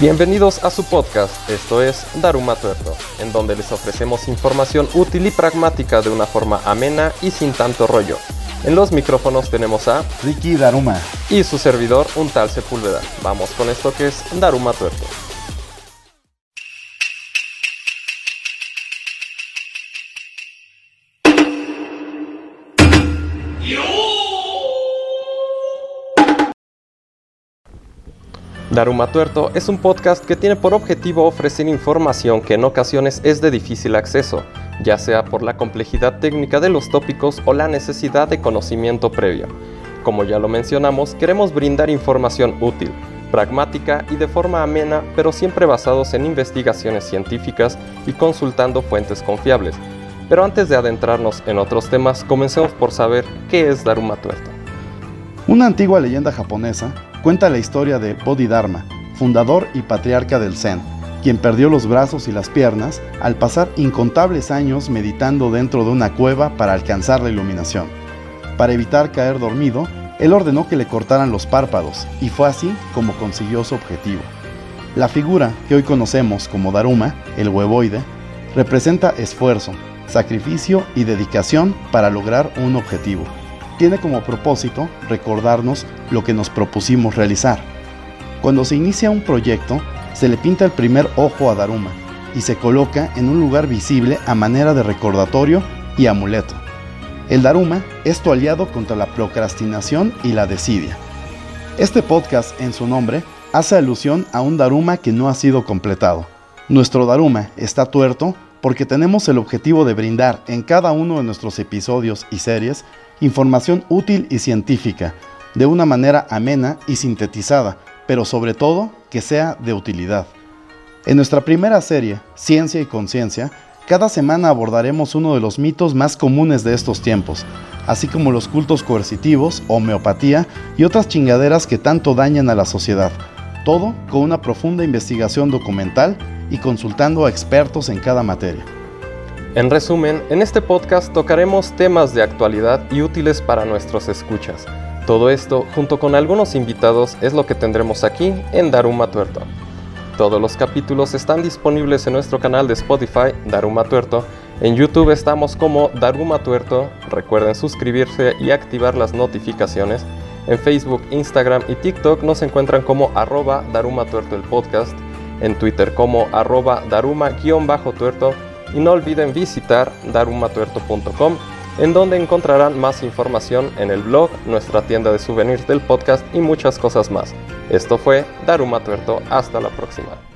Bienvenidos a su podcast, esto es Daruma Tuerto, en donde les ofrecemos información útil y pragmática de una forma amena y sin tanto rollo. En los micrófonos tenemos a Ricky Daruma y su servidor, un tal Sepúlveda. Vamos con esto que es Daruma Tuerto. Daruma Tuerto es un podcast que tiene por objetivo ofrecer información que en ocasiones es de difícil acceso, ya sea por la complejidad técnica de los tópicos o la necesidad de conocimiento previo. Como ya lo mencionamos, queremos brindar información útil, pragmática y de forma amena, pero siempre basados en investigaciones científicas y consultando fuentes confiables. Pero antes de adentrarnos en otros temas, comencemos por saber qué es Daruma Tuerto. Una antigua leyenda japonesa cuenta la historia de Bodhidharma, fundador y patriarca del Zen, quien perdió los brazos y las piernas al pasar incontables años meditando dentro de una cueva para alcanzar la iluminación. Para evitar caer dormido, él ordenó que le cortaran los párpados y fue así como consiguió su objetivo. La figura que hoy conocemos como Daruma, el huevoide, representa esfuerzo, sacrificio y dedicación para lograr un objetivo tiene como propósito recordarnos lo que nos propusimos realizar. Cuando se inicia un proyecto, se le pinta el primer ojo a Daruma y se coloca en un lugar visible a manera de recordatorio y amuleto. El Daruma es tu aliado contra la procrastinación y la desidia. Este podcast en su nombre hace alusión a un Daruma que no ha sido completado. Nuestro Daruma está tuerto porque tenemos el objetivo de brindar en cada uno de nuestros episodios y series información útil y científica, de una manera amena y sintetizada, pero sobre todo que sea de utilidad. En nuestra primera serie, Ciencia y Conciencia, cada semana abordaremos uno de los mitos más comunes de estos tiempos, así como los cultos coercitivos, homeopatía y otras chingaderas que tanto dañan a la sociedad. Todo con una profunda investigación documental y consultando a expertos en cada materia. En resumen, en este podcast tocaremos temas de actualidad y útiles para nuestros escuchas. Todo esto, junto con algunos invitados, es lo que tendremos aquí en Daruma Tuerto. Todos los capítulos están disponibles en nuestro canal de Spotify, Daruma Tuerto. En YouTube estamos como Daruma Tuerto. Recuerden suscribirse y activar las notificaciones. En Facebook, Instagram y TikTok nos encuentran como arroba Daruma Tuerto el podcast. En Twitter como arroba Daruma-tuerto y no olviden visitar darumatuerto.com en donde encontrarán más información en el blog, nuestra tienda de souvenirs del podcast y muchas cosas más. Esto fue Daruma Tuerto, hasta la próxima.